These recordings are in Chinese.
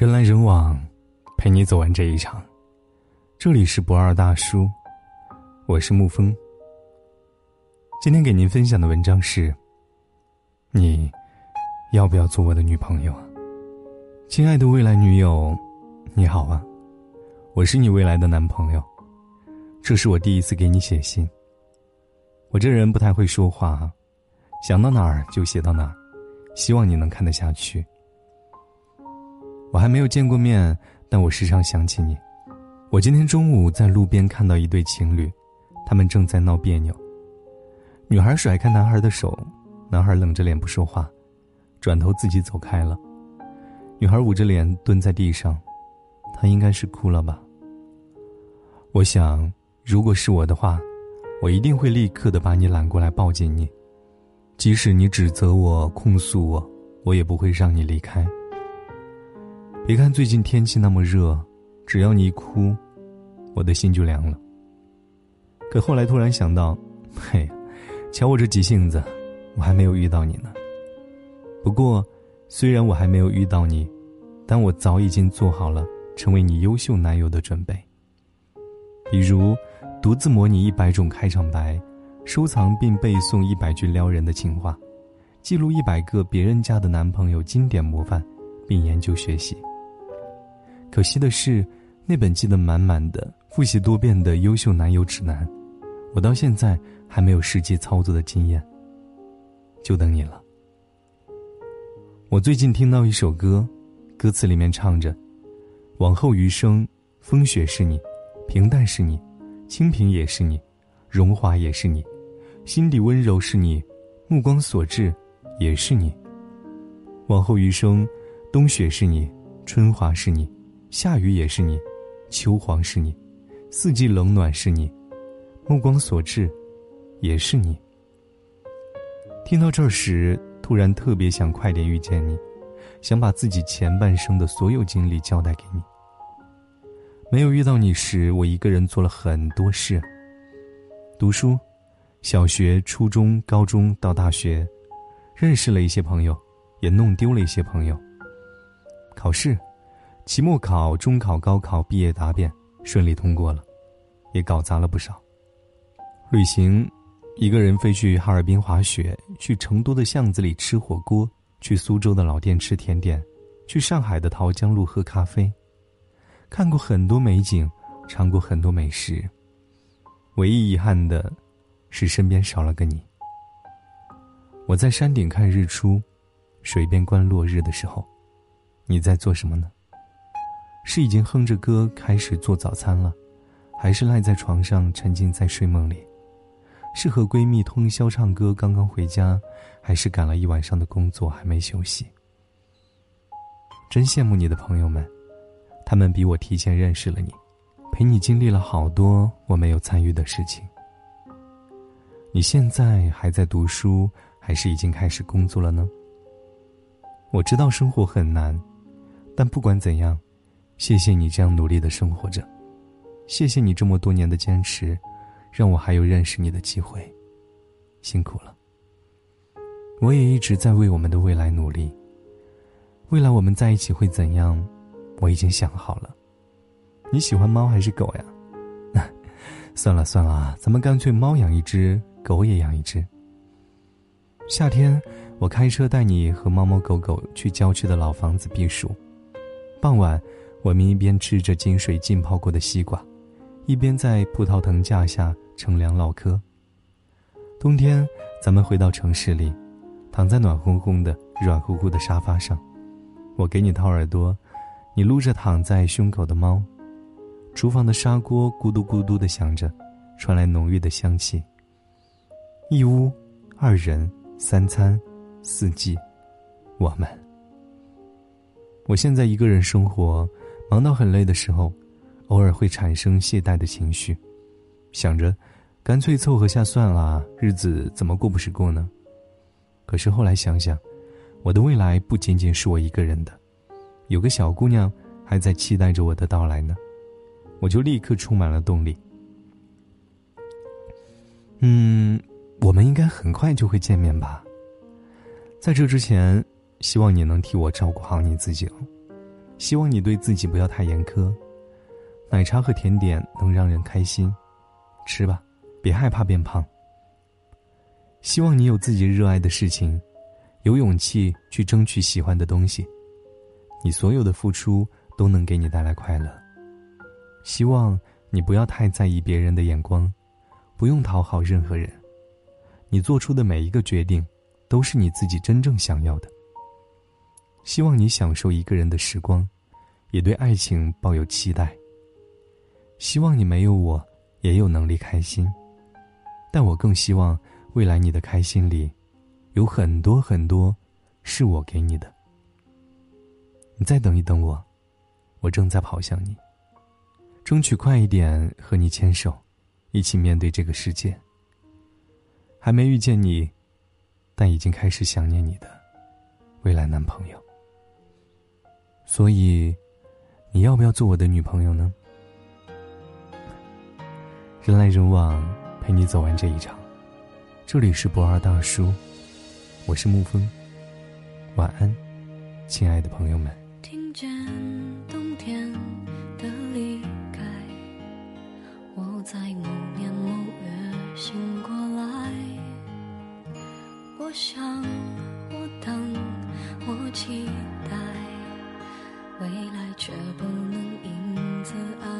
人来人往，陪你走完这一场。这里是不二大叔，我是沐风。今天给您分享的文章是：你要不要做我的女朋友啊？亲爱的未来女友，你好啊，我是你未来的男朋友。这是我第一次给你写信。我这人不太会说话，想到哪儿就写到哪儿。希望你能看得下去。我还没有见过面，但我时常想起你。我今天中午在路边看到一对情侣，他们正在闹别扭。女孩甩开男孩的手，男孩冷着脸不说话，转头自己走开了。女孩捂着脸蹲在地上，她应该是哭了吧。我想，如果是我的话，我一定会立刻的把你揽过来抱紧你。即使你指责我、控诉我，我也不会让你离开。别看最近天气那么热，只要你一哭，我的心就凉了。可后来突然想到，嘿，瞧我这急性子，我还没有遇到你呢。不过，虽然我还没有遇到你，但我早已经做好了成为你优秀男友的准备。比如，独自模拟一百种开场白。收藏并背诵一百句撩人的情话，记录一百个别人家的男朋友经典模范，并研究学习。可惜的是，那本记得满满的、复习多遍的优秀男友指南，我到现在还没有实际操作的经验。就等你了。我最近听到一首歌，歌词里面唱着：“往后余生，风雪是你，平淡是你，清贫也是你。”荣华也是你，心底温柔是你，目光所至也是你。往后余生，冬雪是你，春华是你，夏雨也是你，秋黄是你，四季冷暖是你，目光所至也是你。听到这时，突然特别想快点遇见你，想把自己前半生的所有经历交代给你。没有遇到你时，我一个人做了很多事。读书，小学、初中、高中到大学，认识了一些朋友，也弄丢了一些朋友。考试，期末考、中考、高考、毕业答辩顺利通过了，也搞砸了不少。旅行，一个人飞去哈尔滨滑雪，去成都的巷子里吃火锅，去苏州的老店吃甜点，去上海的桃江路喝咖啡，看过很多美景，尝过很多美食。唯一遗憾的，是身边少了个你。我在山顶看日出，水边观落日的时候，你在做什么呢？是已经哼着歌开始做早餐了，还是赖在床上沉浸在睡梦里？是和闺蜜通宵唱歌刚刚回家，还是赶了一晚上的工作还没休息？真羡慕你的朋友们，他们比我提前认识了你。陪你经历了好多我没有参与的事情。你现在还在读书，还是已经开始工作了呢？我知道生活很难，但不管怎样，谢谢你这样努力的生活着，谢谢你这么多年的坚持，让我还有认识你的机会，辛苦了。我也一直在为我们的未来努力。未来我们在一起会怎样？我已经想好了。你喜欢猫还是狗呀？算了算了啊，咱们干脆猫养一只，狗也养一只。夏天，我开车带你和猫猫狗狗去郊区的老房子避暑。傍晚，我们一边吃着井水浸泡过的西瓜，一边在葡萄藤架下乘凉唠嗑。冬天，咱们回到城市里，躺在暖烘烘的、软乎乎的沙发上，我给你掏耳朵，你撸着躺在胸口的猫。厨房的砂锅咕嘟咕嘟的响着，传来浓郁的香气。一屋，二人，三餐，四季，我们。我现在一个人生活，忙到很累的时候，偶尔会产生懈怠的情绪，想着，干脆凑合下算了，日子怎么过不是过呢？可是后来想想，我的未来不仅仅是我一个人的，有个小姑娘还在期待着我的到来呢。我就立刻充满了动力。嗯，我们应该很快就会见面吧。在这之前，希望你能替我照顾好你自己哦。希望你对自己不要太严苛。奶茶和甜点能让人开心，吃吧，别害怕变胖。希望你有自己热爱的事情，有勇气去争取喜欢的东西。你所有的付出都能给你带来快乐。希望你不要太在意别人的眼光，不用讨好任何人。你做出的每一个决定，都是你自己真正想要的。希望你享受一个人的时光，也对爱情抱有期待。希望你没有我，也有能力开心。但我更希望。未来你的开心里，有很多很多，是我给你的。你再等一等我，我正在跑向你，争取快一点和你牵手，一起面对这个世界。还没遇见你，但已经开始想念你的未来男朋友。所以，你要不要做我的女朋友呢？人来人往，陪你走完这一场。这里是不二大叔，我是沐风，晚安，亲爱的朋友们。听见冬天的离开，我在某年某月醒过来。我想，我等，我期待，未来却不能因此而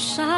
伤